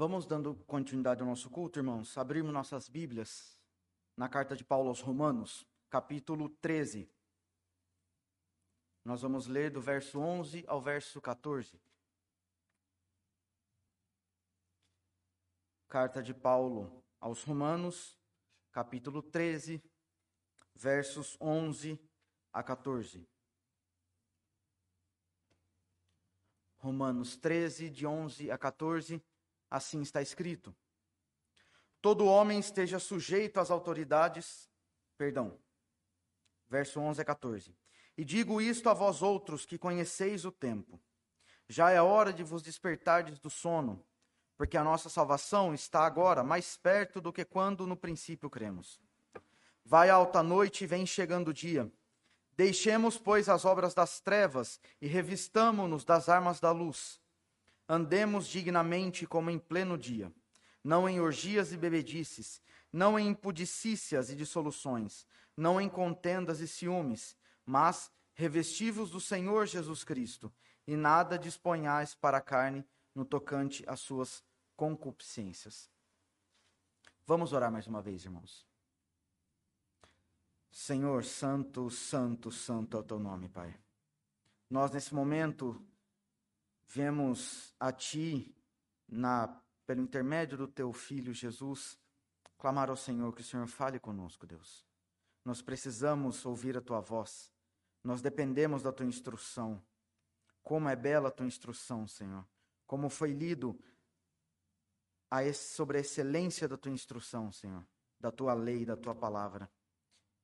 Vamos dando continuidade ao nosso culto, irmãos. Abrimos nossas Bíblias na carta de Paulo aos Romanos, capítulo 13. Nós vamos ler do verso 11 ao verso 14. Carta de Paulo aos Romanos, capítulo 13, versos 11 a 14. Romanos 13, de 11 a 14, assim está escrito: Todo homem esteja sujeito às autoridades, perdão, verso 11 a 14. E digo isto a vós outros que conheceis o tempo. Já é hora de vos despertardes do sono, porque a nossa salvação está agora mais perto do que quando no princípio cremos. Vai alta noite e vem chegando o dia. Deixemos, pois, as obras das trevas e revistamo-nos das armas da luz. Andemos dignamente como em pleno dia, não em orgias e bebedices, não em impudicícias e dissoluções, não em contendas e ciúmes, mas revestivos do Senhor Jesus Cristo, e nada disponhais para a carne no tocante às suas concupiscências. Vamos orar mais uma vez, irmãos. Senhor, santo, santo, santo é o teu nome, Pai. Nós, nesse momento, vemos a Ti, na, pelo intermédio do Teu Filho Jesus, clamar ao Senhor que o Senhor fale conosco, Deus. Nós precisamos ouvir a Tua voz. Nós dependemos da Tua instrução. Como é bela a Tua instrução, Senhor. Como foi lido a, sobre a excelência da Tua instrução, Senhor. Da Tua lei, da Tua palavra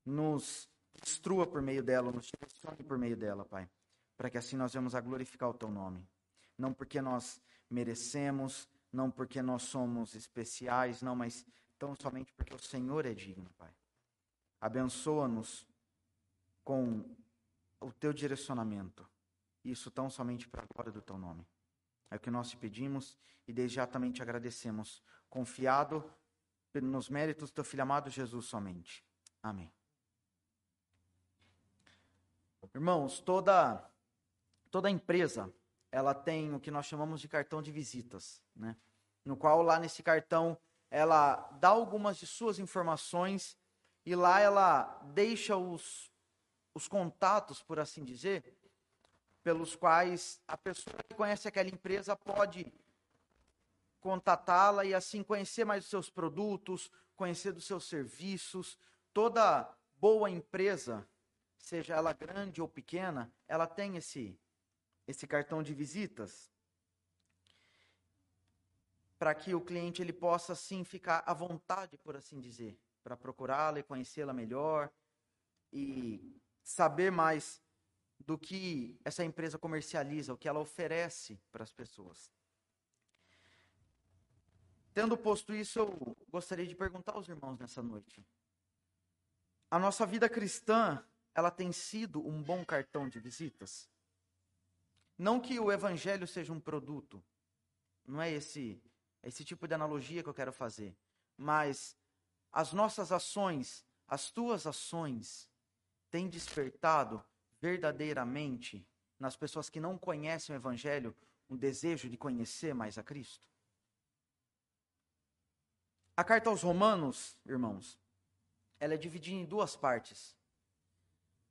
nos instrua por meio dela, nos direcione por meio dela, Pai, para que assim nós venhamos a glorificar o Teu nome. Não porque nós merecemos, não porque nós somos especiais, não, mas tão somente porque o Senhor é digno, Pai. Abençoa-nos com o Teu direcionamento, isso tão somente para a glória do Teu nome. É o que nós te pedimos e desde já também te agradecemos, confiado nos méritos do Teu Filho amado Jesus somente. Amém. Irmãos, toda toda empresa, ela tem o que nós chamamos de cartão de visitas, né? No qual lá nesse cartão ela dá algumas de suas informações e lá ela deixa os os contatos, por assim dizer, pelos quais a pessoa que conhece aquela empresa pode contatá-la e assim conhecer mais os seus produtos, conhecer dos seus serviços. Toda boa empresa, seja ela grande ou pequena, ela tem esse, esse cartão de visitas para que o cliente ele possa assim ficar à vontade, por assim dizer, para procurá-la e conhecê-la melhor e saber mais do que essa empresa comercializa, o que ela oferece para as pessoas. Tendo posto isso, eu gostaria de perguntar aos irmãos nessa noite. A nossa vida cristã, ela tem sido um bom cartão de visitas? Não que o evangelho seja um produto, não é esse esse tipo de analogia que eu quero fazer, mas as nossas ações, as tuas ações, têm despertado verdadeiramente nas pessoas que não conhecem o evangelho um desejo de conhecer mais a Cristo? A carta aos Romanos, irmãos, ela é dividida em duas partes.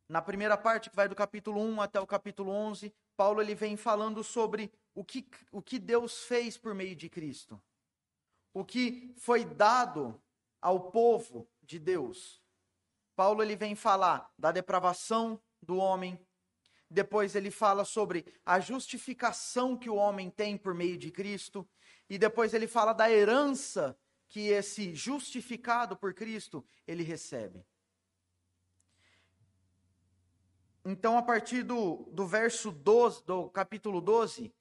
Na primeira parte, que vai do capítulo 1 até o capítulo 11, Paulo ele vem falando sobre o que, o que Deus fez por meio de Cristo. O que foi dado ao povo de Deus. Paulo ele vem falar da depravação do homem, depois ele fala sobre a justificação que o homem tem por meio de Cristo, e depois ele fala da herança que esse justificado por Cristo ele recebe. Então, a partir do, do verso 12, do capítulo 12,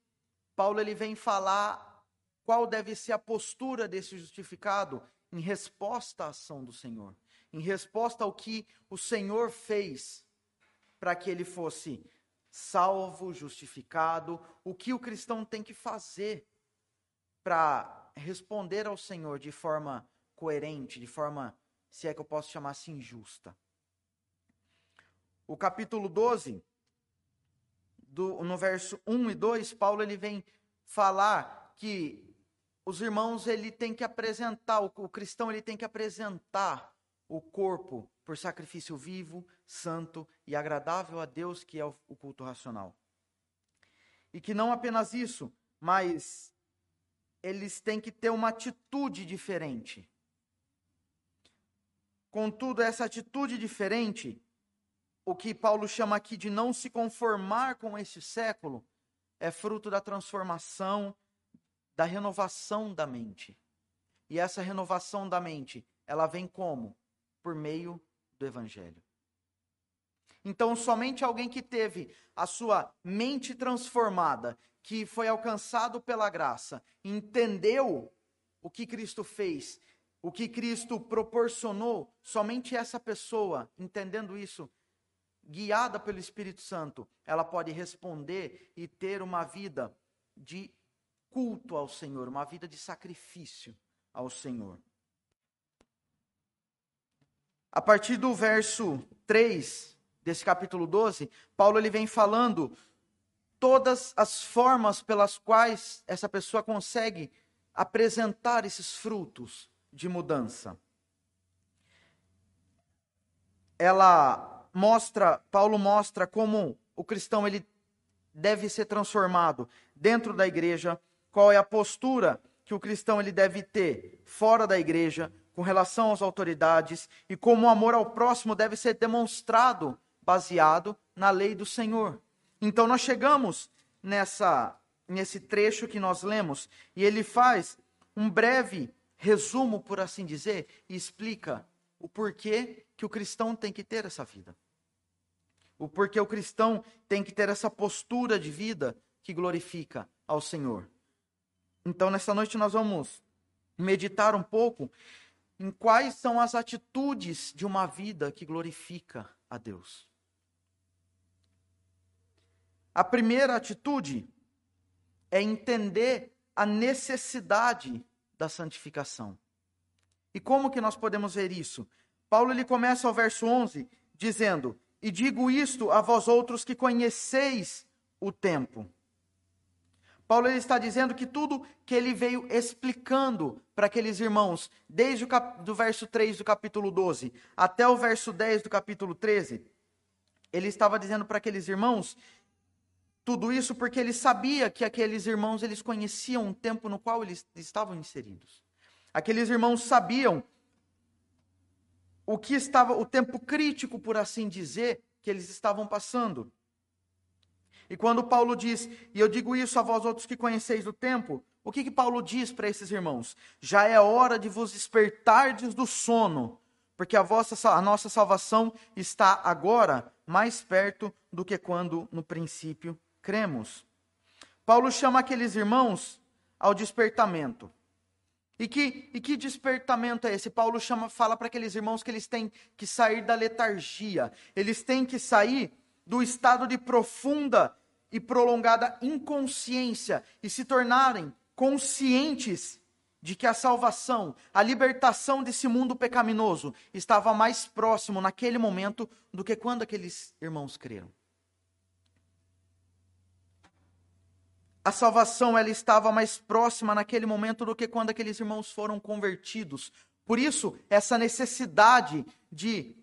Paulo ele vem falar qual deve ser a postura desse justificado em resposta à ação do Senhor, em resposta ao que o Senhor fez para que ele fosse salvo, justificado, o que o cristão tem que fazer para responder ao Senhor de forma coerente, de forma, se é que eu posso chamar assim, justa o capítulo 12, do, no verso 1 e 2, Paulo ele vem falar que os irmãos ele tem que apresentar, o, o cristão ele tem que apresentar o corpo por sacrifício vivo, santo e agradável a Deus, que é o, o culto racional. E que não apenas isso, mas eles têm que ter uma atitude diferente. Contudo, essa atitude diferente, o que Paulo chama aqui de não se conformar com este século, é fruto da transformação, da renovação da mente. E essa renovação da mente, ela vem como? Por meio do evangelho. Então, somente alguém que teve a sua mente transformada, que foi alcançado pela graça, entendeu o que Cristo fez, o que Cristo proporcionou, somente essa pessoa, entendendo isso, guiada pelo Espírito Santo, ela pode responder e ter uma vida de culto ao Senhor, uma vida de sacrifício ao Senhor. A partir do verso 3 desse capítulo 12, Paulo ele vem falando todas as formas pelas quais essa pessoa consegue apresentar esses frutos de mudança. Ela mostra, Paulo mostra como o cristão ele deve ser transformado dentro da igreja, qual é a postura que o cristão ele deve ter fora da igreja com relação às autoridades e como o amor ao próximo deve ser demonstrado baseado na lei do Senhor. Então nós chegamos nessa nesse trecho que nós lemos e ele faz um breve resumo, por assim dizer, e explica o porquê que o cristão tem que ter essa vida. O porquê o cristão tem que ter essa postura de vida que glorifica ao Senhor. Então, nessa noite, nós vamos meditar um pouco em quais são as atitudes de uma vida que glorifica a Deus. A primeira atitude é entender a necessidade da santificação. E como que nós podemos ver isso? Paulo ele começa ao verso 11 dizendo: e digo isto a vós outros que conheceis o tempo. Paulo ele está dizendo que tudo que ele veio explicando para aqueles irmãos, desde o cap... do verso 3 do capítulo 12 até o verso 10 do capítulo 13, ele estava dizendo para aqueles irmãos tudo isso porque ele sabia que aqueles irmãos eles conheciam o tempo no qual eles estavam inseridos. Aqueles irmãos sabiam o que estava, o tempo crítico, por assim dizer, que eles estavam passando. E quando Paulo diz, e eu digo isso a vós outros que conheceis o tempo, o que, que Paulo diz para esses irmãos? Já é hora de vos despertardes do sono, porque a, vossa, a nossa salvação está agora mais perto do que quando no princípio cremos. Paulo chama aqueles irmãos ao despertamento. E que, e que despertamento é esse? Paulo chama, fala para aqueles irmãos que eles têm que sair da letargia, eles têm que sair do estado de profunda e prolongada inconsciência e se tornarem conscientes de que a salvação, a libertação desse mundo pecaminoso estava mais próximo naquele momento do que quando aqueles irmãos creram. A salvação ela estava mais próxima naquele momento do que quando aqueles irmãos foram convertidos. Por isso, essa necessidade de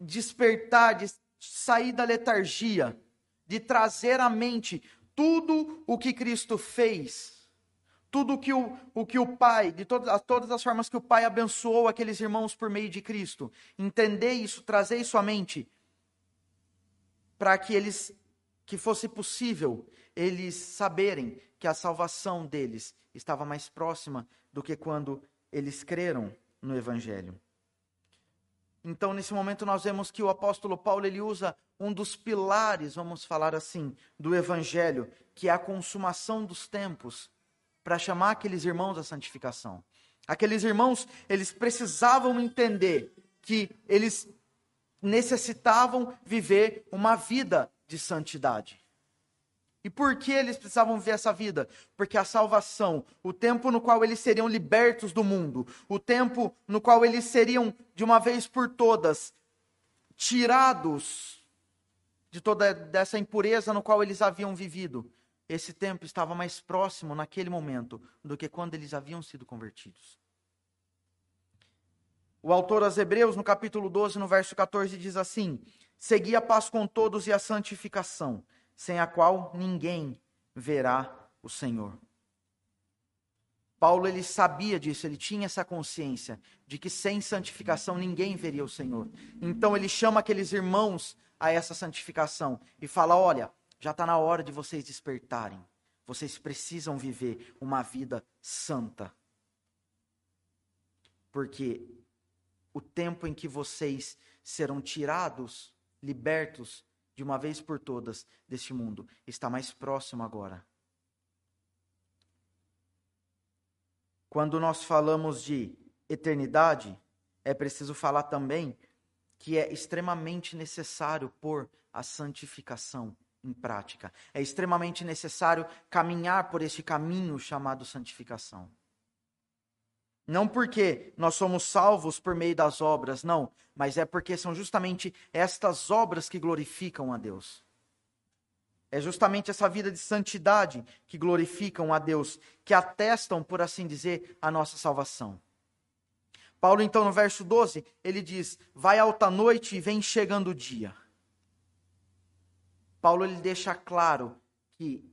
despertar, de sair da letargia, de trazer à mente tudo o que Cristo fez, tudo que o, o que o Pai, de todas, todas as formas que o Pai abençoou aqueles irmãos por meio de Cristo. Entender isso, trazer isso à mente, para que eles, que fosse possível, eles saberem que a salvação deles estava mais próxima do que quando eles creram no Evangelho. Então, nesse momento, nós vemos que o apóstolo Paulo ele usa um dos pilares, vamos falar assim, do Evangelho, que é a consumação dos tempos, para chamar aqueles irmãos à santificação. Aqueles irmãos, eles precisavam entender que eles necessitavam viver uma vida de santidade. E por que eles precisavam ver essa vida? Porque a salvação, o tempo no qual eles seriam libertos do mundo, o tempo no qual eles seriam, de uma vez por todas, tirados de toda dessa impureza no qual eles haviam vivido, esse tempo estava mais próximo naquele momento do que quando eles haviam sido convertidos. O autor aos Hebreus, no capítulo 12, no verso 14, diz assim: Segui a paz com todos e a santificação, sem a qual ninguém verá o Senhor. Paulo ele sabia disso, ele tinha essa consciência de que sem santificação ninguém veria o Senhor. Então ele chama aqueles irmãos a essa santificação e fala: olha, já está na hora de vocês despertarem. Vocês precisam viver uma vida santa. Porque o tempo em que vocês serão tirados, libertos de uma vez por todas deste mundo, está mais próximo agora. Quando nós falamos de eternidade, é preciso falar também que é extremamente necessário pôr a santificação em prática. É extremamente necessário caminhar por esse caminho chamado santificação. Não porque nós somos salvos por meio das obras, não, mas é porque são justamente estas obras que glorificam a Deus. É justamente essa vida de santidade que glorificam a Deus, que atestam, por assim dizer, a nossa salvação. Paulo, então, no verso 12, ele diz: Vai alta noite e vem chegando o dia. Paulo ele deixa claro que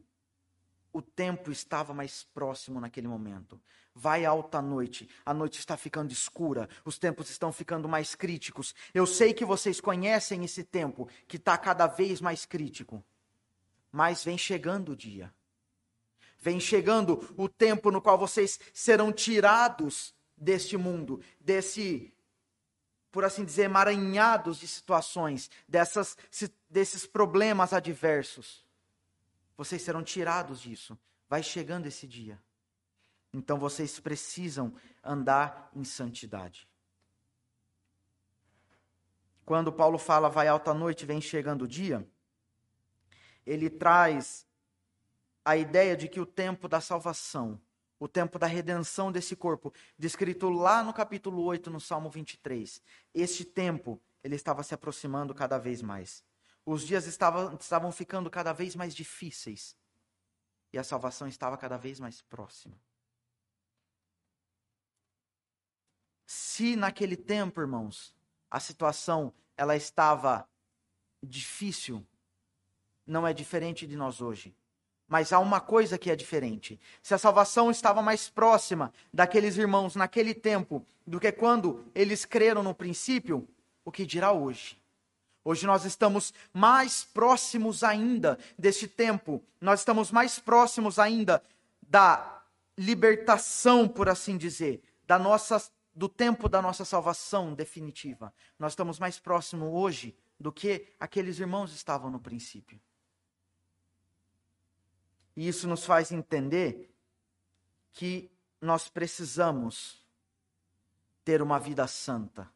o tempo estava mais próximo naquele momento. Vai alta noite, a noite está ficando escura, os tempos estão ficando mais críticos. Eu sei que vocês conhecem esse tempo que está cada vez mais crítico. Mas vem chegando o dia. Vem chegando o tempo no qual vocês serão tirados deste mundo, desse, por assim dizer, emaranhados de situações, dessas, desses problemas adversos. Vocês serão tirados disso. Vai chegando esse dia. Então vocês precisam andar em santidade. Quando Paulo fala vai alta noite, vem chegando o dia, ele traz a ideia de que o tempo da salvação, o tempo da redenção desse corpo, descrito lá no capítulo 8, no Salmo 23, este tempo, ele estava se aproximando cada vez mais. Os dias estavam, estavam ficando cada vez mais difíceis. E a salvação estava cada vez mais próxima. Se naquele tempo, irmãos, a situação ela estava difícil, não é diferente de nós hoje. Mas há uma coisa que é diferente. Se a salvação estava mais próxima daqueles irmãos naquele tempo do que quando eles creram no princípio, o que dirá hoje? Hoje nós estamos mais próximos ainda deste tempo, nós estamos mais próximos ainda da libertação, por assim dizer, da nossa, do tempo da nossa salvação definitiva. Nós estamos mais próximos hoje do que aqueles irmãos estavam no princípio. E isso nos faz entender que nós precisamos ter uma vida santa.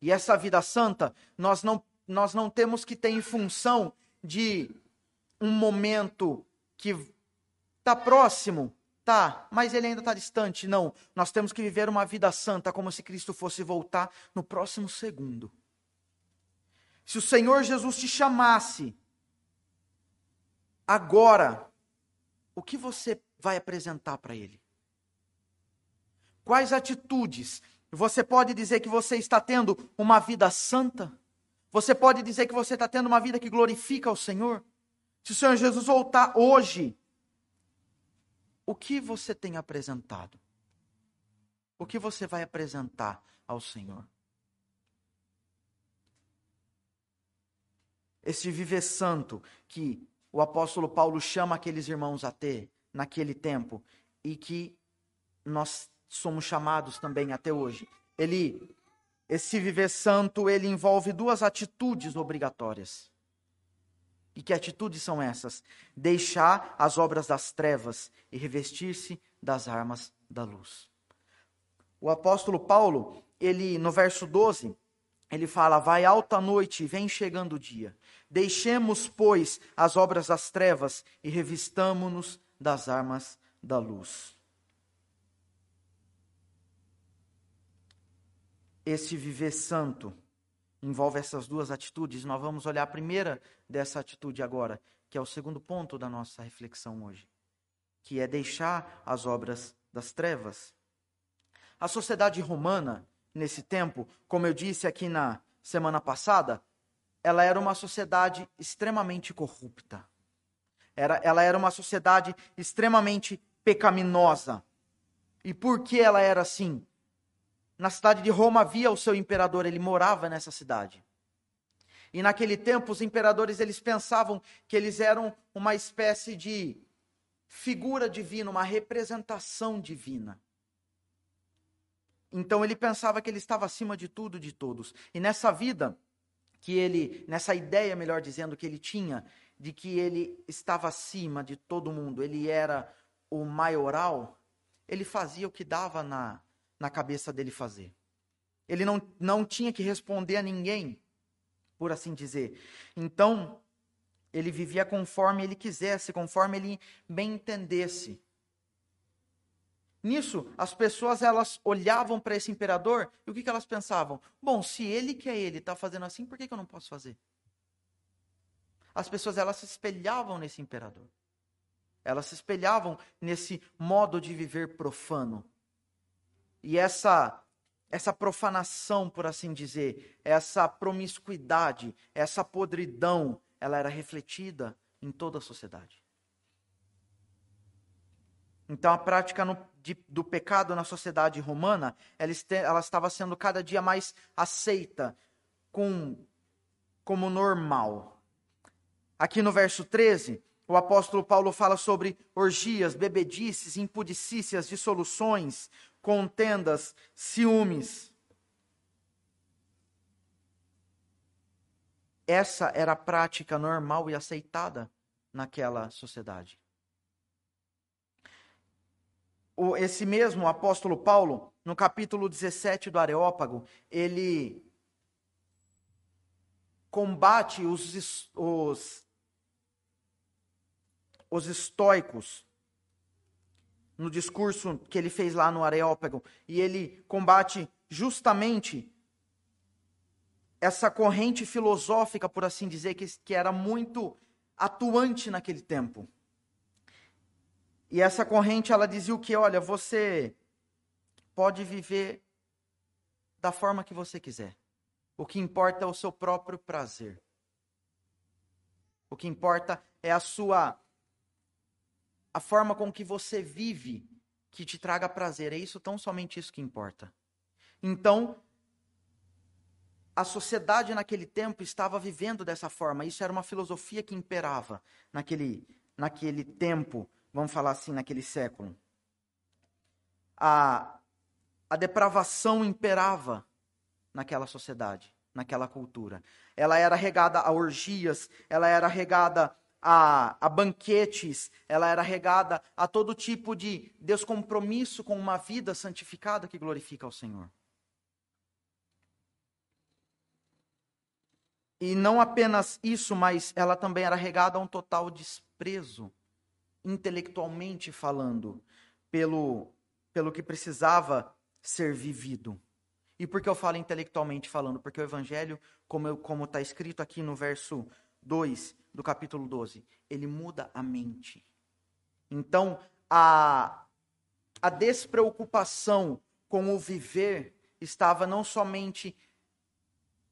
E essa vida santa, nós não, nós não temos que ter em função de um momento que está próximo, tá, mas ele ainda está distante. Não, nós temos que viver uma vida santa como se Cristo fosse voltar no próximo segundo. Se o Senhor Jesus te chamasse agora o que você vai apresentar para ele? Quais atitudes? Você pode dizer que você está tendo uma vida santa? Você pode dizer que você está tendo uma vida que glorifica ao Senhor? Se o Senhor Jesus voltar hoje, o que você tem apresentado? O que você vai apresentar ao Senhor? Esse viver santo que o apóstolo Paulo chama aqueles irmãos a ter naquele tempo e que nós somos chamados também até hoje. Ele esse viver santo, ele envolve duas atitudes obrigatórias. E que atitudes são essas? Deixar as obras das trevas e revestir-se das armas da luz. O apóstolo Paulo, ele no verso 12, ele fala: Vai alta noite vem chegando o dia. Deixemos, pois, as obras das trevas e revistamo-nos das armas da luz. Esse viver santo envolve essas duas atitudes. Nós vamos olhar a primeira dessa atitude agora, que é o segundo ponto da nossa reflexão hoje, que é deixar as obras das trevas. A sociedade romana, nesse tempo, como eu disse aqui na semana passada, ela era uma sociedade extremamente corrupta. Era, ela era uma sociedade extremamente pecaminosa. E por que ela era assim? Na cidade de Roma havia o seu imperador, ele morava nessa cidade. E naquele tempo os imperadores eles pensavam que eles eram uma espécie de figura divina, uma representação divina. Então ele pensava que ele estava acima de tudo, de todos. E nessa vida que ele, nessa ideia, melhor dizendo, que ele tinha de que ele estava acima de todo mundo, ele era o maioral, ele fazia o que dava na, na cabeça dele fazer. Ele não, não tinha que responder a ninguém, por assim dizer. Então, ele vivia conforme ele quisesse, conforme ele bem entendesse. Nisso, as pessoas elas olhavam para esse imperador e o que, que elas pensavam? Bom, se ele que é ele está fazendo assim, por que, que eu não posso fazer? As pessoas elas se espelhavam nesse imperador. Elas se espelhavam nesse modo de viver profano. E essa essa profanação, por assim dizer, essa promiscuidade, essa podridão, ela era refletida em toda a sociedade. Então, a prática no, de, do pecado na sociedade romana, ela, este, ela, estava sendo cada dia mais aceita com, como normal. Aqui no verso 13, o apóstolo Paulo fala sobre orgias, bebedices, impudicícias, dissoluções, contendas, ciúmes. Essa era a prática normal e aceitada naquela sociedade. O, esse mesmo apóstolo Paulo, no capítulo 17 do Areópago, ele combate os, os os estoicos no discurso que ele fez lá no Areópago, e ele combate justamente essa corrente filosófica, por assim dizer, que, que era muito atuante naquele tempo. E essa corrente, ela dizia o que? Olha, você pode viver da forma que você quiser. O que importa é o seu próprio prazer. O que importa é a sua a forma com que você vive que te traga prazer. É isso, tão somente isso que importa. Então, a sociedade naquele tempo estava vivendo dessa forma. Isso era uma filosofia que imperava naquele, naquele tempo, vamos falar assim, naquele século. A, a depravação imperava naquela sociedade, naquela cultura. Ela era regada a orgias, ela era regada a, a banquetes, ela era regada a todo tipo de descompromisso com uma vida santificada que glorifica ao Senhor. E não apenas isso, mas ela também era regada a um total desprezo, intelectualmente falando, pelo, pelo que precisava ser vivido. E por que eu falo intelectualmente falando? Porque o Evangelho, como está escrito aqui no verso 2 do capítulo 12. Ele muda a mente. Então, a, a despreocupação com o viver estava não somente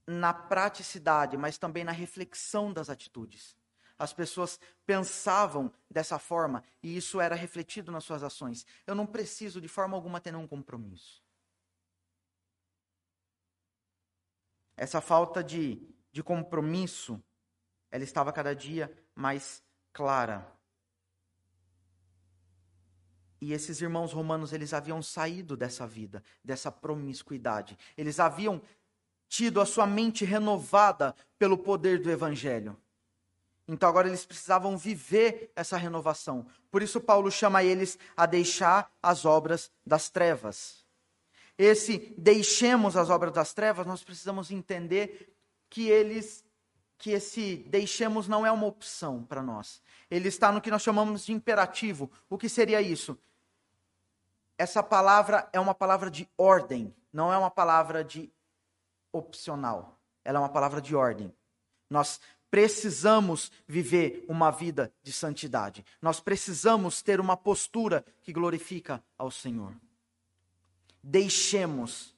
na praticidade, mas também na reflexão das atitudes. As pessoas pensavam dessa forma e isso era refletido nas suas ações. Eu não preciso de forma alguma ter um compromisso. Essa falta de, de compromisso ela estava cada dia mais clara. E esses irmãos romanos, eles haviam saído dessa vida, dessa promiscuidade. Eles haviam tido a sua mente renovada pelo poder do evangelho. Então agora eles precisavam viver essa renovação. Por isso Paulo chama eles a deixar as obras das trevas. Esse deixemos as obras das trevas, nós precisamos entender que eles que esse deixemos não é uma opção para nós. Ele está no que nós chamamos de imperativo. O que seria isso? Essa palavra é uma palavra de ordem, não é uma palavra de opcional. Ela é uma palavra de ordem. Nós precisamos viver uma vida de santidade. Nós precisamos ter uma postura que glorifica ao Senhor. Deixemos,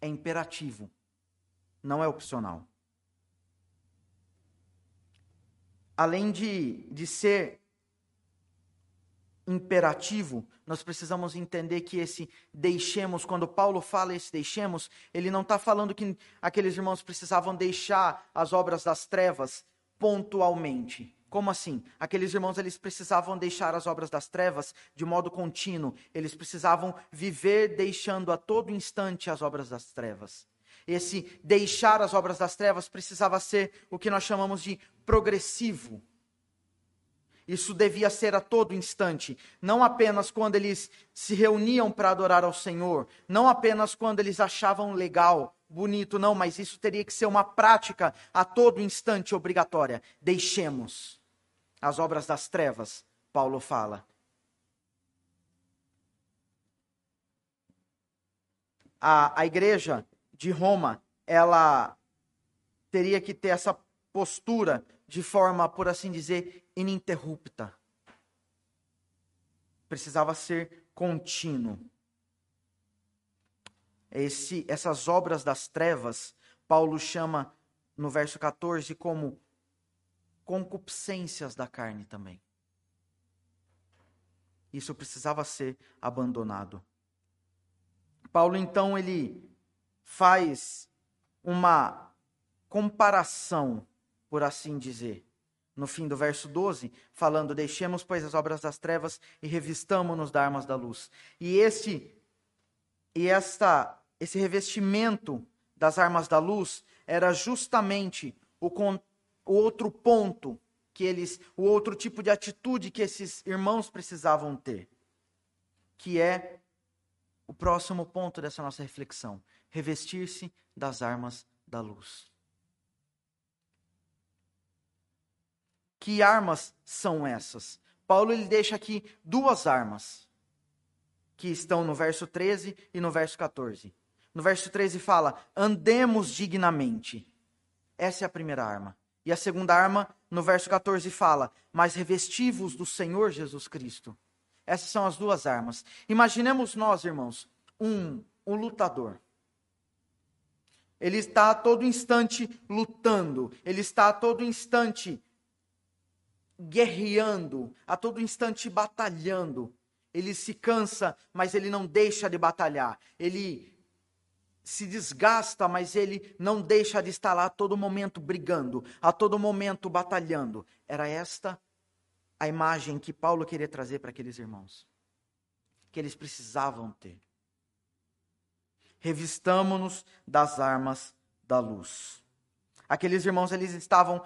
é imperativo, não é opcional. Além de, de ser imperativo, nós precisamos entender que esse deixemos, quando Paulo fala esse deixemos, ele não está falando que aqueles irmãos precisavam deixar as obras das trevas pontualmente. Como assim? Aqueles irmãos eles precisavam deixar as obras das trevas de modo contínuo. Eles precisavam viver deixando a todo instante as obras das trevas. Esse deixar as obras das trevas precisava ser o que nós chamamos de progressivo isso devia ser a todo instante, não apenas quando eles se reuniam para adorar ao Senhor, não apenas quando eles achavam legal, bonito, não, mas isso teria que ser uma prática a todo instante obrigatória. Deixemos as obras das trevas, Paulo fala. A, a igreja de Roma, ela teria que ter essa postura de forma, por assim dizer, ininterrupta. Precisava ser contínuo. Esse, essas obras das trevas, Paulo chama no verso 14 como concupiscências da carne também. Isso precisava ser abandonado. Paulo então ele faz uma comparação por assim dizer. No fim do verso 12, falando: Deixemos, pois, as obras das trevas e revistamo-nos da armas da luz. E esse e esta esse revestimento das armas da luz era justamente o, o outro ponto que eles, o outro tipo de atitude que esses irmãos precisavam ter, que é o próximo ponto dessa nossa reflexão: revestir-se das armas da luz. Que armas são essas? Paulo ele deixa aqui duas armas que estão no verso 13 e no verso 14. No verso 13 fala: "Andemos dignamente". Essa é a primeira arma. E a segunda arma, no verso 14 fala: "Mas revestivos do Senhor Jesus Cristo". Essas são as duas armas. Imaginemos nós, irmãos, um, um lutador. Ele está a todo instante lutando, ele está a todo instante guerreando, a todo instante batalhando. Ele se cansa, mas ele não deixa de batalhar. Ele se desgasta, mas ele não deixa de estar lá a todo momento brigando, a todo momento batalhando. Era esta a imagem que Paulo queria trazer para aqueles irmãos, que eles precisavam ter. Revistamo-nos das armas da luz. Aqueles irmãos, eles estavam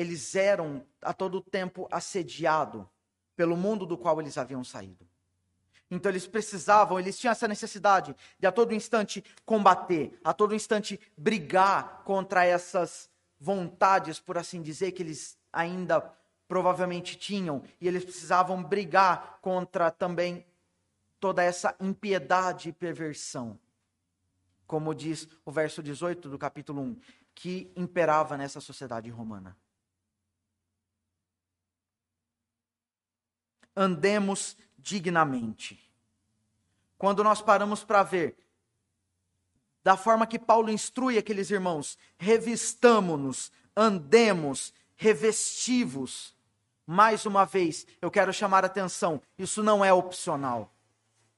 eles eram a todo tempo assediados pelo mundo do qual eles haviam saído. Então eles precisavam, eles tinham essa necessidade de a todo instante combater, a todo instante brigar contra essas vontades, por assim dizer, que eles ainda provavelmente tinham, e eles precisavam brigar contra também toda essa impiedade e perversão. Como diz o verso 18 do capítulo 1, que imperava nessa sociedade romana. Andemos dignamente. Quando nós paramos para ver da forma que Paulo instrui aqueles irmãos, revistamo-nos, andemos, revestivos. Mais uma vez, eu quero chamar atenção: isso não é opcional.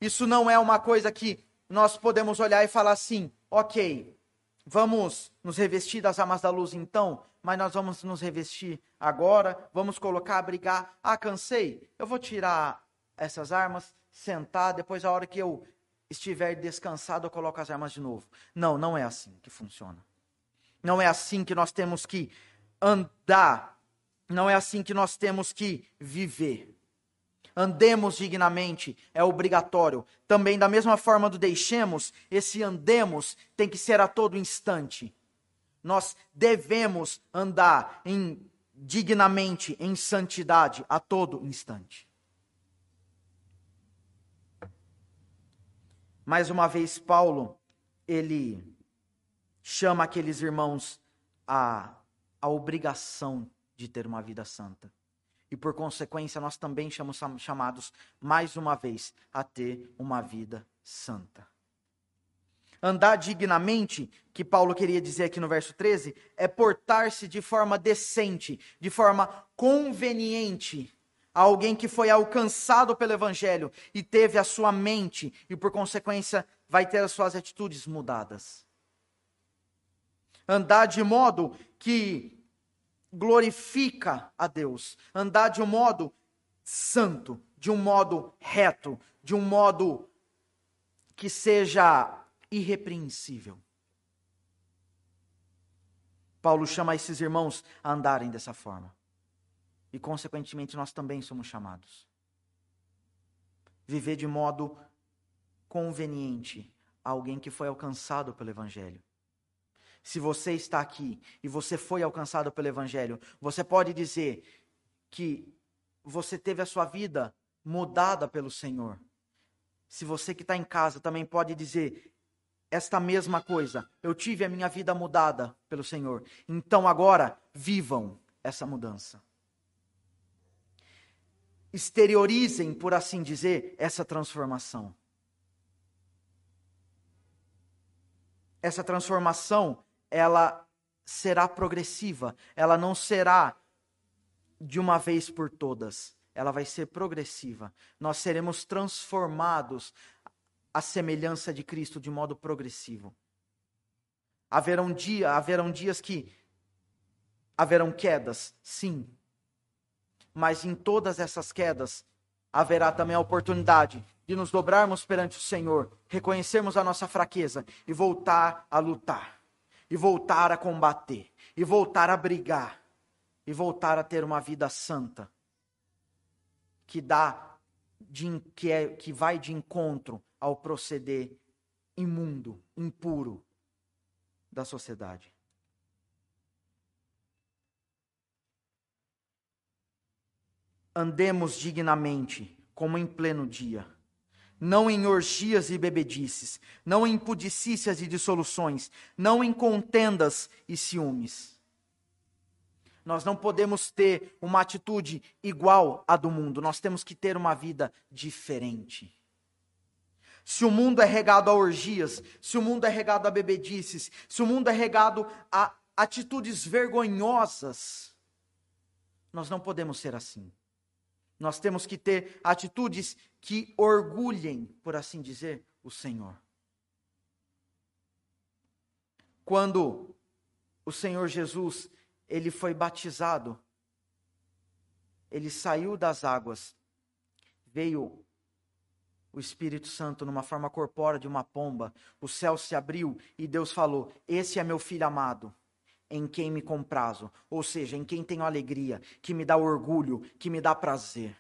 Isso não é uma coisa que nós podemos olhar e falar assim, ok, vamos nos revestir das armas da luz então, mas nós vamos nos revestir agora, vamos colocar, brigar. Ah, cansei, eu vou tirar essas armas, sentar, depois a hora que eu estiver descansado, eu coloco as armas de novo. Não, não é assim que funciona. Não é assim que nós temos que andar. Não é assim que nós temos que viver. Andemos dignamente, é obrigatório. Também, da mesma forma do deixemos, esse andemos tem que ser a todo instante. Nós devemos andar em, dignamente em santidade a todo instante. Mais uma vez, Paulo, ele chama aqueles irmãos a a obrigação de ter uma vida santa. E por consequência, nós também somos chamados, mais uma vez, a ter uma vida santa. Andar dignamente, que Paulo queria dizer aqui no verso 13, é portar-se de forma decente, de forma conveniente a alguém que foi alcançado pelo evangelho e teve a sua mente e por consequência vai ter as suas atitudes mudadas. Andar de modo que glorifica a Deus, andar de um modo santo, de um modo reto, de um modo que seja irrepreensível. Paulo chama esses irmãos a andarem dessa forma. E, consequentemente, nós também somos chamados. Viver de modo conveniente a alguém que foi alcançado pelo Evangelho. Se você está aqui e você foi alcançado pelo Evangelho, você pode dizer que você teve a sua vida mudada pelo Senhor. Se você que está em casa também pode dizer: esta mesma coisa. Eu tive a minha vida mudada pelo Senhor. Então agora, vivam essa mudança. Exteriorizem, por assim dizer, essa transformação. Essa transformação, ela será progressiva, ela não será de uma vez por todas, ela vai ser progressiva. Nós seremos transformados a semelhança de Cristo de modo progressivo. Haverão, dia, haverão dias que haverão quedas, sim. Mas em todas essas quedas haverá também a oportunidade de nos dobrarmos perante o Senhor, reconhecermos a nossa fraqueza e voltar a lutar, e voltar a combater, e voltar a brigar, e voltar a ter uma vida santa que dá de, que, é, que vai de encontro ao proceder imundo, impuro da sociedade. Andemos dignamente, como em pleno dia, não em orgias e bebedices, não em pudicícias e dissoluções, não em contendas e ciúmes. Nós não podemos ter uma atitude igual à do mundo, nós temos que ter uma vida diferente. Se o mundo é regado a orgias, se o mundo é regado a bebedices, se o mundo é regado a atitudes vergonhosas, nós não podemos ser assim. Nós temos que ter atitudes que orgulhem, por assim dizer, o Senhor. Quando o Senhor Jesus, ele foi batizado, ele saiu das águas, veio o Espírito Santo numa forma corpórea de uma pomba, o céu se abriu e Deus falou: Esse é meu filho amado, em quem me comprazo, ou seja, em quem tenho alegria, que me dá orgulho, que me dá prazer.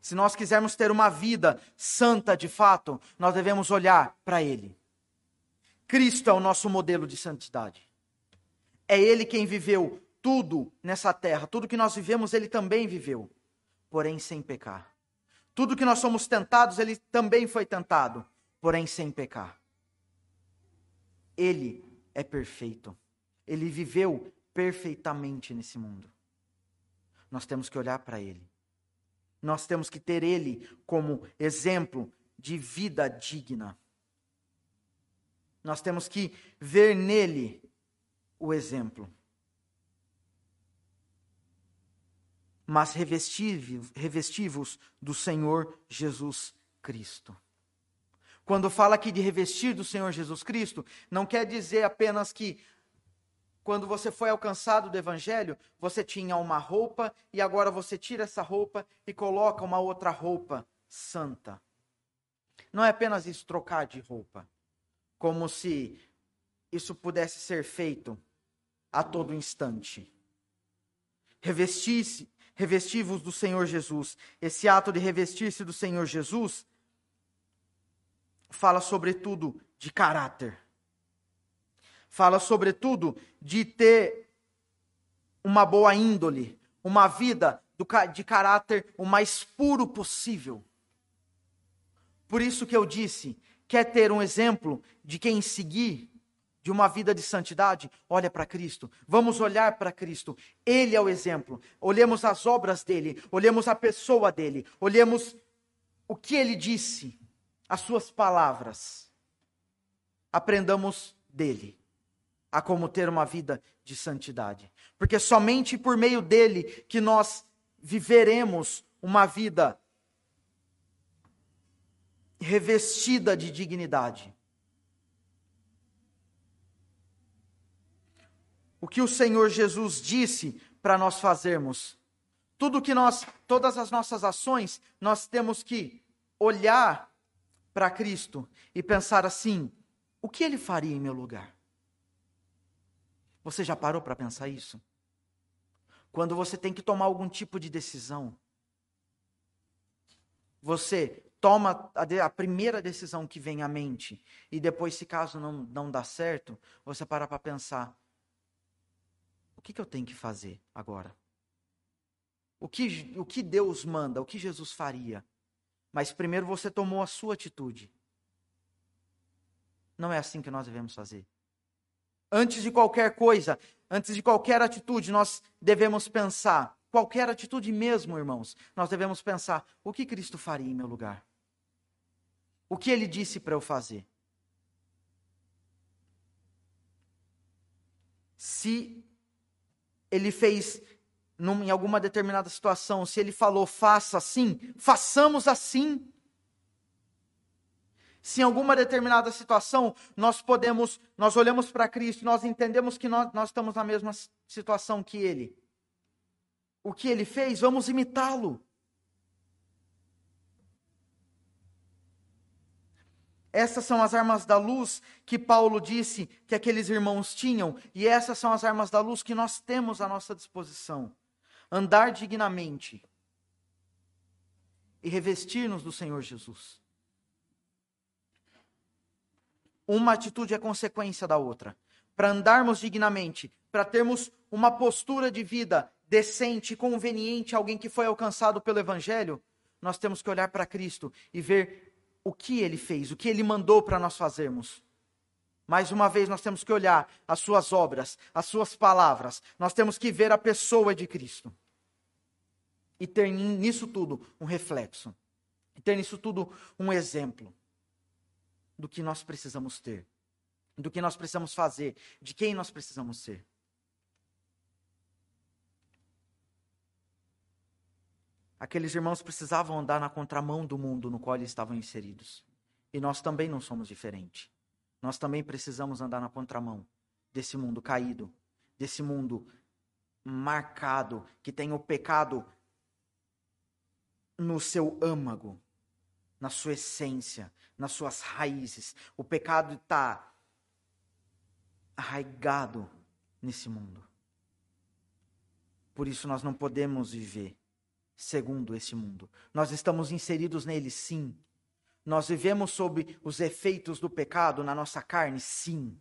Se nós quisermos ter uma vida santa de fato, nós devemos olhar para Ele. Cristo é o nosso modelo de santidade. É Ele quem viveu tudo nessa terra, tudo que nós vivemos, Ele também viveu, porém sem pecar. Tudo que nós somos tentados, ele também foi tentado, porém sem pecar. Ele é perfeito. Ele viveu perfeitamente nesse mundo. Nós temos que olhar para ele. Nós temos que ter ele como exemplo de vida digna. Nós temos que ver nele o exemplo. mas revestivos do Senhor Jesus Cristo. Quando fala aqui de revestir do Senhor Jesus Cristo, não quer dizer apenas que quando você foi alcançado do Evangelho, você tinha uma roupa e agora você tira essa roupa e coloca uma outra roupa santa. Não é apenas isso, trocar de roupa. Como se isso pudesse ser feito a todo instante. Revestir-se revestivos do Senhor Jesus. Esse ato de revestir-se do Senhor Jesus fala sobretudo de caráter. Fala sobretudo de ter uma boa índole, uma vida de caráter o mais puro possível. Por isso que eu disse, quer ter um exemplo de quem seguir? De uma vida de santidade, olha para Cristo. Vamos olhar para Cristo. Ele é o exemplo. Olhemos as obras dele, olhemos a pessoa dele, olhemos o que ele disse, as suas palavras. Aprendamos dele a como ter uma vida de santidade. Porque somente por meio dele que nós viveremos uma vida revestida de dignidade. O que o Senhor Jesus disse para nós fazermos. Tudo que nós, todas as nossas ações, nós temos que olhar para Cristo e pensar assim: o que ele faria em meu lugar? Você já parou para pensar isso? Quando você tem que tomar algum tipo de decisão, você toma a, de, a, primeira decisão que vem à mente e depois, se caso não, não dá certo, você para para pensar: que, que eu tenho que fazer agora? O que, o que Deus manda, o que Jesus faria? Mas primeiro você tomou a sua atitude. Não é assim que nós devemos fazer. Antes de qualquer coisa, antes de qualquer atitude, nós devemos pensar, qualquer atitude mesmo, irmãos, nós devemos pensar: o que Cristo faria em meu lugar? O que ele disse para eu fazer? Se ele fez num, em alguma determinada situação, se ele falou faça assim, façamos assim. Se em alguma determinada situação nós podemos, nós olhamos para Cristo, nós entendemos que nós, nós estamos na mesma situação que Ele. O que Ele fez, vamos imitá-lo. Essas são as armas da luz que Paulo disse que aqueles irmãos tinham, e essas são as armas da luz que nós temos à nossa disposição. Andar dignamente e revestir-nos do Senhor Jesus. Uma atitude é consequência da outra. Para andarmos dignamente, para termos uma postura de vida decente, conveniente, alguém que foi alcançado pelo Evangelho, nós temos que olhar para Cristo e ver o que ele fez, o que ele mandou para nós fazermos. Mais uma vez, nós temos que olhar as suas obras, as suas palavras, nós temos que ver a pessoa de Cristo. E ter nisso tudo um reflexo, e ter nisso tudo um exemplo do que nós precisamos ter, do que nós precisamos fazer, de quem nós precisamos ser. Aqueles irmãos precisavam andar na contramão do mundo no qual eles estavam inseridos. E nós também não somos diferentes. Nós também precisamos andar na contramão desse mundo caído, desse mundo marcado, que tem o pecado no seu âmago, na sua essência, nas suas raízes. O pecado está arraigado nesse mundo. Por isso nós não podemos viver segundo esse mundo. Nós estamos inseridos nele, sim. Nós vivemos sob os efeitos do pecado na nossa carne, sim.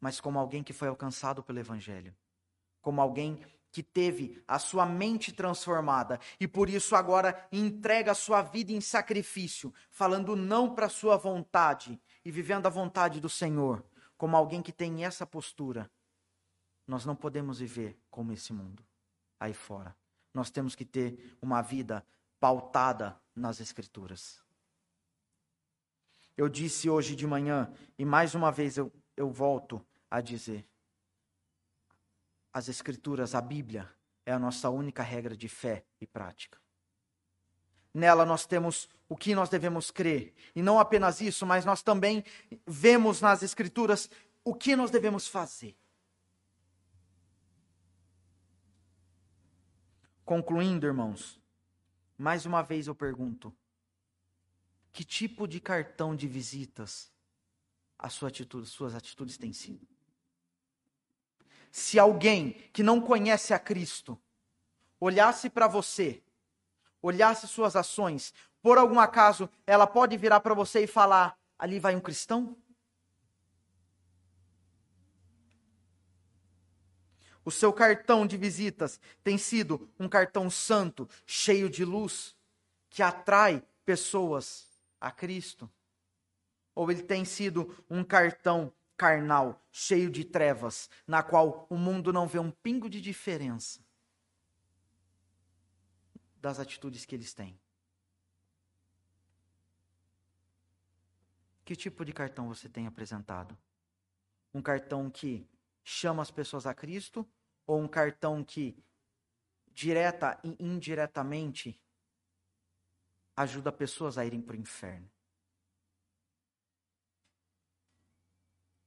Mas como alguém que foi alcançado pelo Evangelho. Como alguém que teve a sua mente transformada e por isso agora entrega a sua vida em sacrifício, falando não para a sua vontade e vivendo a vontade do Senhor. Como alguém que tem essa postura, nós não podemos viver como esse mundo aí fora nós temos que ter uma vida pautada nas Escrituras. Eu disse hoje de manhã, e mais uma vez eu, eu volto a dizer: as Escrituras, a Bíblia, é a nossa única regra de fé e prática. Nela nós temos o que nós devemos crer. E não apenas isso, mas nós também vemos nas Escrituras o que nós devemos fazer. Concluindo, irmãos, mais uma vez eu pergunto: que tipo de cartão de visitas a sua atitude, suas atitudes têm sido? Se alguém que não conhece a Cristo olhasse para você, olhasse suas ações, por algum acaso ela pode virar para você e falar: ali vai um cristão? O seu cartão de visitas tem sido um cartão santo, cheio de luz, que atrai pessoas a Cristo. Ou ele tem sido um cartão carnal, cheio de trevas, na qual o mundo não vê um pingo de diferença das atitudes que eles têm? Que tipo de cartão você tem apresentado? Um cartão que chama as pessoas a Cristo ou um cartão que direta e indiretamente ajuda pessoas a irem para o inferno?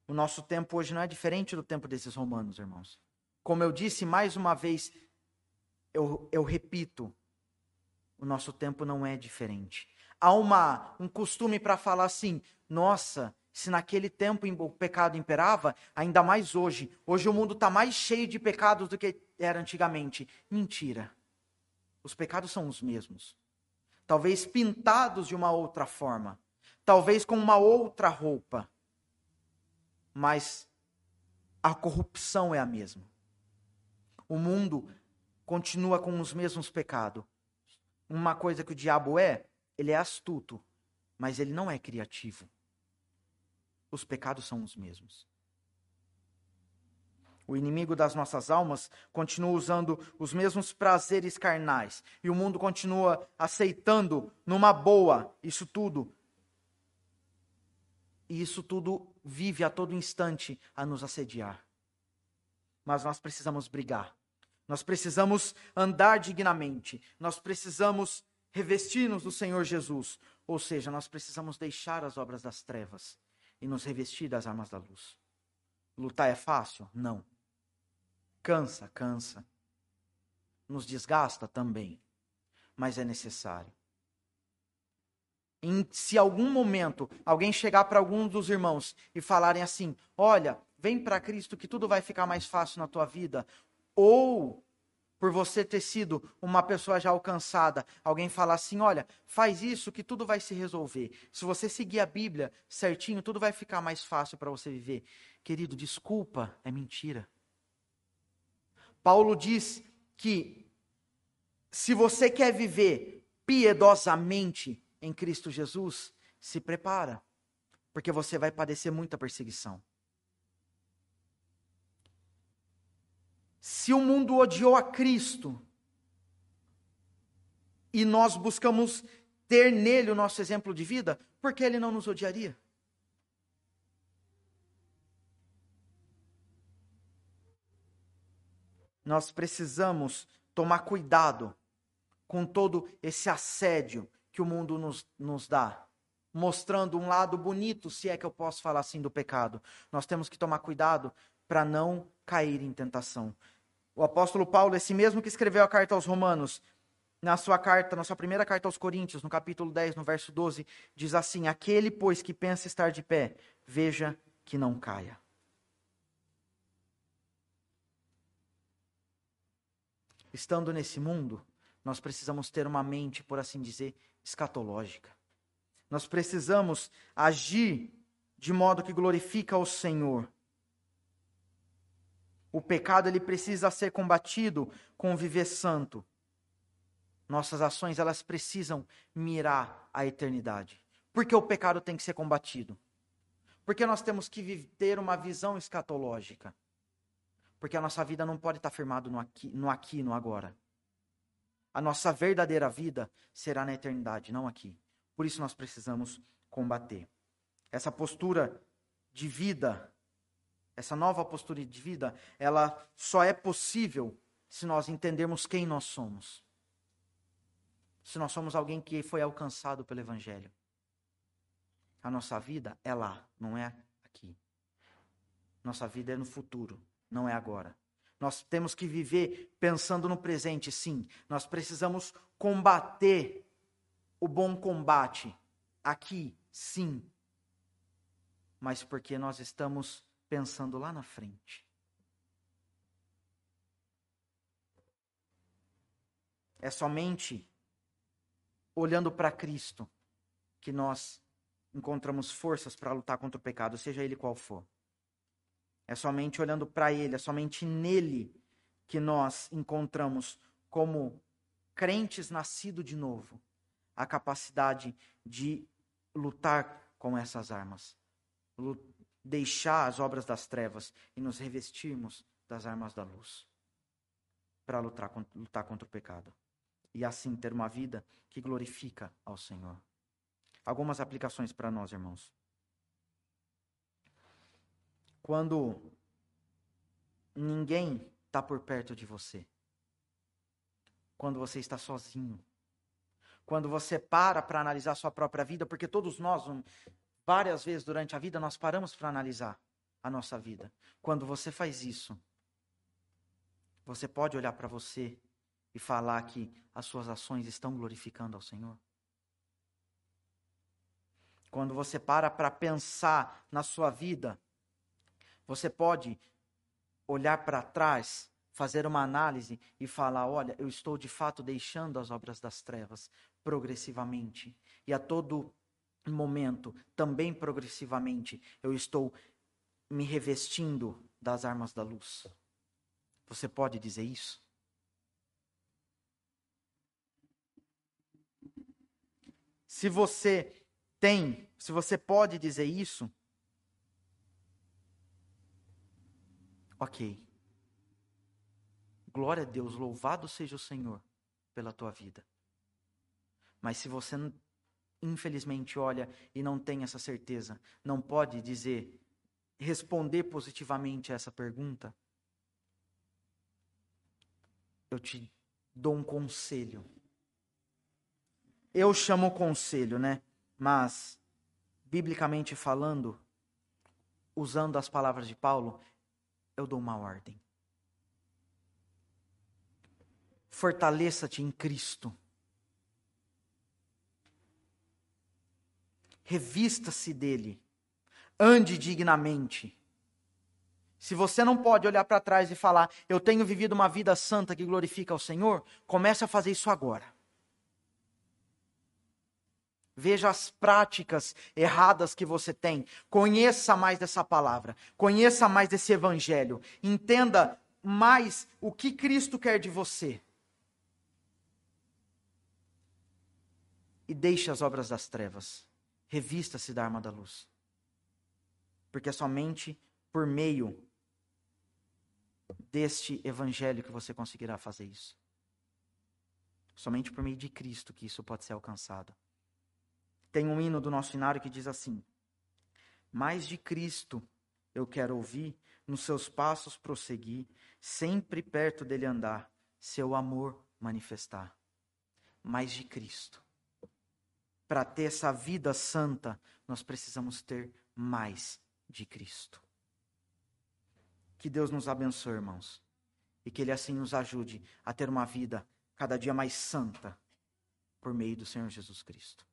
O nosso tempo hoje não é diferente do tempo desses romanos, irmãos. Como eu disse mais uma vez, eu, eu repito, o nosso tempo não é diferente. Há uma, um costume para falar assim: nossa, se naquele tempo o pecado imperava, ainda mais hoje. Hoje o mundo está mais cheio de pecados do que era antigamente. Mentira. Os pecados são os mesmos. Talvez pintados de uma outra forma. Talvez com uma outra roupa mas a corrupção é a mesma. O mundo continua com os mesmos pecados. Uma coisa que o diabo é, ele é astuto, mas ele não é criativo. Os pecados são os mesmos. O inimigo das nossas almas continua usando os mesmos prazeres carnais. E o mundo continua aceitando numa boa isso tudo, e isso tudo vive a todo instante a nos assediar. Mas nós precisamos brigar. Nós precisamos andar dignamente. Nós precisamos revestir-nos do Senhor Jesus. Ou seja, nós precisamos deixar as obras das trevas e nos revestir das armas da luz. Lutar é fácil? Não. Cansa, cansa. Nos desgasta também. Mas é necessário em, se algum momento alguém chegar para algum dos irmãos e falarem assim: Olha, vem para Cristo que tudo vai ficar mais fácil na tua vida, ou por você ter sido uma pessoa já alcançada, alguém falar assim: Olha, faz isso que tudo vai se resolver. Se você seguir a Bíblia certinho, tudo vai ficar mais fácil para você viver. Querido, desculpa, é mentira. Paulo diz que se você quer viver piedosamente, em Cristo Jesus, se prepara, porque você vai padecer muita perseguição. Se o mundo odiou a Cristo e nós buscamos ter nele o nosso exemplo de vida, por que ele não nos odiaria? Nós precisamos tomar cuidado com todo esse assédio que o mundo nos, nos dá, mostrando um lado bonito, se é que eu posso falar assim, do pecado. Nós temos que tomar cuidado para não cair em tentação. O apóstolo Paulo, esse mesmo que escreveu a carta aos Romanos, na sua carta, na sua primeira carta aos Coríntios, no capítulo 10, no verso 12, diz assim: Aquele, pois, que pensa estar de pé, veja que não caia. Estando nesse mundo, nós precisamos ter uma mente, por assim dizer, escatológica. Nós precisamos agir de modo que glorifica ao Senhor. O pecado ele precisa ser combatido com viver santo. Nossas ações elas precisam mirar a eternidade. Por que o pecado tem que ser combatido? Porque nós temos que ter uma visão escatológica. Porque a nossa vida não pode estar firmada no aqui, no aqui, no agora. A nossa verdadeira vida será na eternidade, não aqui. Por isso nós precisamos combater. Essa postura de vida, essa nova postura de vida, ela só é possível se nós entendermos quem nós somos. Se nós somos alguém que foi alcançado pelo Evangelho. A nossa vida é lá, não é aqui. Nossa vida é no futuro, não é agora. Nós temos que viver pensando no presente, sim. Nós precisamos combater o bom combate aqui, sim. Mas porque nós estamos pensando lá na frente. É somente olhando para Cristo que nós encontramos forças para lutar contra o pecado, seja ele qual for. É somente olhando para Ele, é somente nele que nós encontramos, como crentes nascidos de novo, a capacidade de lutar com essas armas. Deixar as obras das trevas e nos revestirmos das armas da luz para lutar, lutar contra o pecado. E assim ter uma vida que glorifica ao Senhor. Algumas aplicações para nós, irmãos. Quando ninguém está por perto de você, quando você está sozinho, quando você para para analisar sua própria vida, porque todos nós, várias vezes durante a vida, nós paramos para analisar a nossa vida. Quando você faz isso, você pode olhar para você e falar que as suas ações estão glorificando ao Senhor? Quando você para para pensar na sua vida, você pode olhar para trás, fazer uma análise e falar: olha, eu estou de fato deixando as obras das trevas progressivamente. E a todo momento, também progressivamente, eu estou me revestindo das armas da luz. Você pode dizer isso? Se você tem, se você pode dizer isso, ok. Glória a Deus, louvado seja o Senhor pela tua vida. Mas se você infelizmente olha e não tem essa certeza, não pode dizer, responder positivamente a essa pergunta, eu te dou um conselho. Eu chamo conselho, né? Mas, biblicamente falando, usando as palavras de Paulo, eu dou uma ordem. Fortaleça-te em Cristo. Revista-se dele. Ande dignamente. Se você não pode olhar para trás e falar, eu tenho vivido uma vida santa que glorifica ao Senhor, comece a fazer isso agora. Veja as práticas erradas que você tem. Conheça mais dessa palavra. Conheça mais desse evangelho. Entenda mais o que Cristo quer de você. E deixe as obras das trevas. Revista-se da arma da luz. Porque é somente por meio deste evangelho que você conseguirá fazer isso. Somente por meio de Cristo que isso pode ser alcançado. Tem um hino do nosso inário que diz assim: Mais de Cristo eu quero ouvir, nos seus passos prosseguir, sempre perto dele andar, seu amor manifestar. Mais de Cristo. Para ter essa vida santa, nós precisamos ter mais de Cristo. Que Deus nos abençoe, irmãos. E que Ele assim nos ajude a ter uma vida cada dia mais santa por meio do Senhor Jesus Cristo.